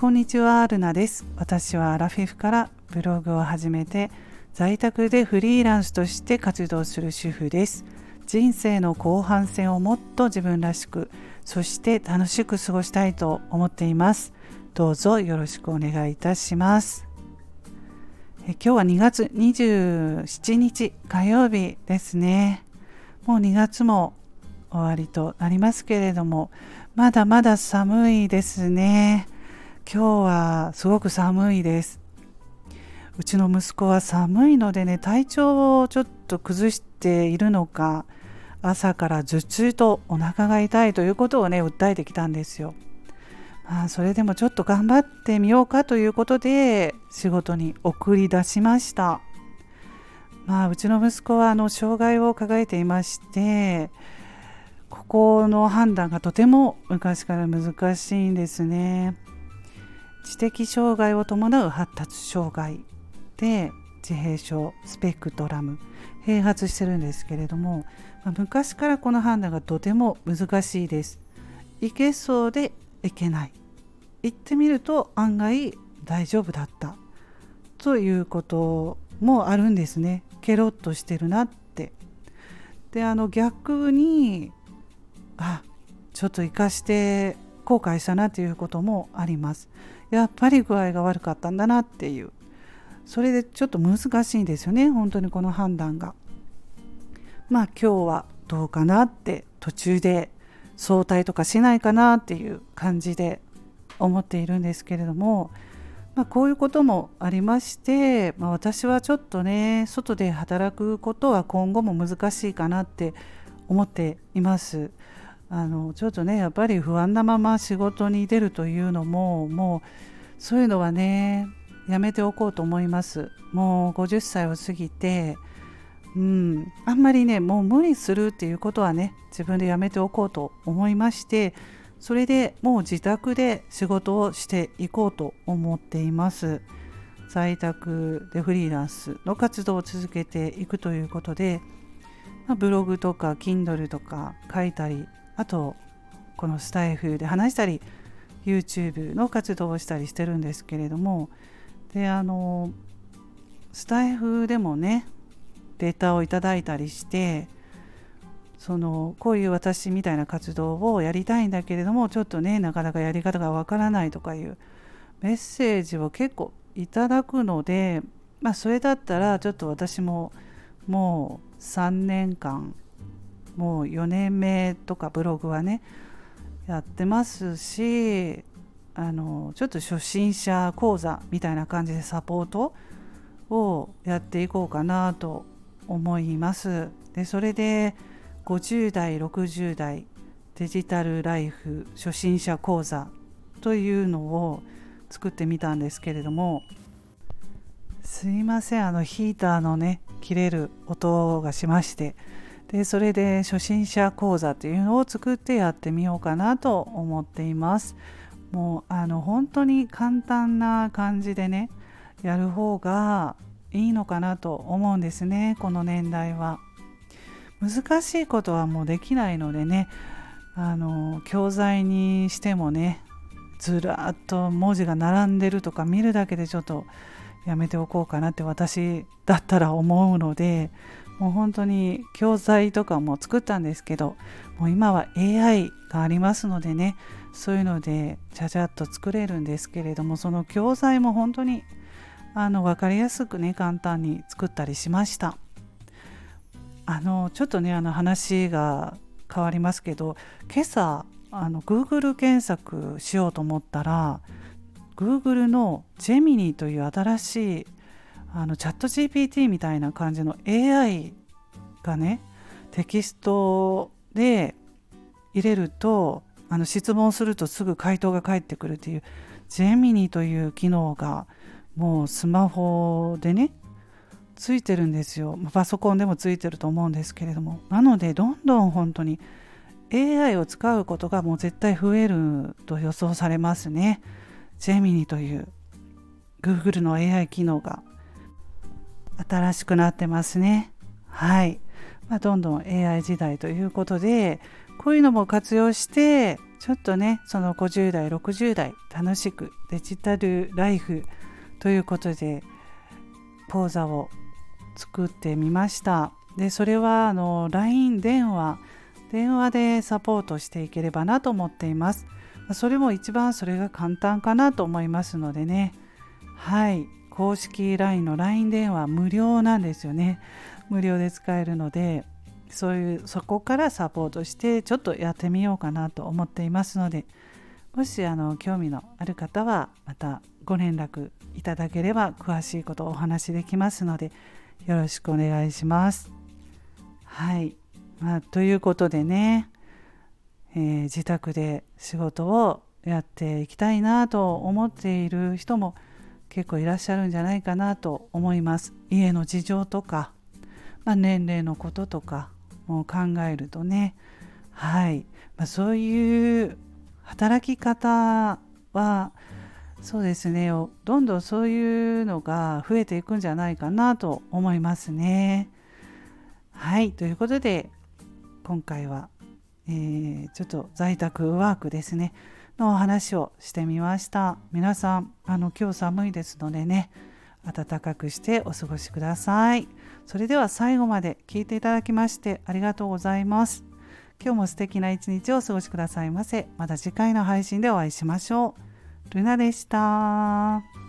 こんにちは、ルナです。私はアラフィフからブログを始めて、在宅でフリーランスとして活動する主婦です。人生の後半戦をもっと自分らしく、そして楽しく過ごしたいと思っています。どうぞよろしくお願いいたします。え今日は2月27日火曜日ですね。もう2月も終わりとなりますけれども、まだまだ寒いですね。今日はすごく寒いですうちの息子は寒いのでね体調をちょっと崩しているのか朝から頭痛とお腹が痛いということをね訴えてきたんですよ。まあ、それでもちょっと頑張ってみようかということで仕事に送り出しました。まあ、うちの息子はあの障害を抱えていましてここの判断がとても昔から難しいんですね。知的障害を伴う発達障害で自閉症スペクトラム併発してるんですけれども、まあ、昔からこの判断がとても難しいです。いけそうでいけない。行ってみると案外大丈夫だったということもあるんですね。ケロッとしてるなって。であの逆にあちょっと生かして後悔したなということもあります。やっぱり具合が悪かったんだなっていうそれでちょっと難しいんですよね本当にこの判断が。まあ今日はどうかなって途中で早退とかしないかなっていう感じで思っているんですけれども、まあ、こういうこともありまして、まあ、私はちょっとね外で働くことは今後も難しいかなって思っています。あのちょっとねやっぱり不安なまま仕事に出るというのももうそういうのはねやめておこうと思います。もう50歳を過ぎてうんあんまりねもう無理するっていうことはね自分でやめておこうと思いましてそれでもう自宅で仕事をしていこうと思っています。在宅でフリーランスの活動を続けていくということで、まあ、ブログとか Kindle とか書いたりあとこのスタイフで話したり YouTube の活動をしたりしてるんですけれどもであのスタイフでもねデータをいただいたりしてそのこういう私みたいな活動をやりたいんだけれどもちょっとねなかなかやり方がわからないとかいうメッセージを結構いただくのでまあそれだったらちょっと私ももう3年間もう4年目とかブログはねやってますしあのちょっと初心者講座みたいな感じでサポートをやっていこうかなと思います。でそれで50代60代デジタルライフ初心者講座というのを作ってみたんですけれどもすいませんあのヒーターのね切れる音がしましてでそれで初心者講座というのを作ってやってみようかなと思っています。もうあの本当に簡単な感じでねやる方がいいのかなと思うんですねこの年代は。難しいことはもうできないのでねあの教材にしてもねずらっと文字が並んでるとか見るだけでちょっとやめておこうかなって私だったら思うのでもう本当に教材とかも作ったんですけどもう今は AI がありますのでねそういうのでちゃちゃっと作れるんですけれどもその教材も本当にあの分かりやすくね簡単に作ったりしました。あのちょっとねあの話が変わりますけど今朝あの Google 検索しようと思ったら Google のジェミニという新しいあのチャット GPT みたいな感じの AI がねテキストで入れるとあの質問するとすぐ回答が返ってくるっていうジェミニという機能がもうスマホでねついてるんですよ。パソコンでもついてると思うんですけれども。なのでどんどん本当に AI を使うことがもう絶対増えると予想されますね。ジェミニという Google の AI 機能が。新しくなってますね。はい。まあ、どんどん AI 時代ということで、こういうのも活用してちょっとねその50代60代楽しくデジタルライフということで講座を作ってみましたでそれはあの LINE 電話電話でサポートしていければなと思っていますそれも一番それが簡単かなと思いますのでねはい公式 LINE の LINE 電話無料なんですよね無料で使えるのでそういうそこからサポートしてちょっとやってみようかなと思っていますのでもしあの興味のある方はまたご連絡いただければ詳しいことをお話しできますのでよろしくお願いします。はい、まあ、ということでね、えー、自宅で仕事をやっていきたいなと思っている人も結構いらっしゃるんじゃないかなと思います。家の事情とか、まあ、年齢のこととかも考えるとね。はい、まあ、そういう働き方はそうですね。どんどんそういうのが増えていくんじゃないかなと思いますね。はい。ということで今回は、えー、ちょっと在宅ワークですね。のお話をしてみました。皆さんあの今日寒いですのでね暖かくしてお過ごしください。それでは最後まで聞いていただきましてありがとうございます。今日も素敵な一日をお過ごしくださいませ。また次回の配信でお会いしましょう。ルナでした。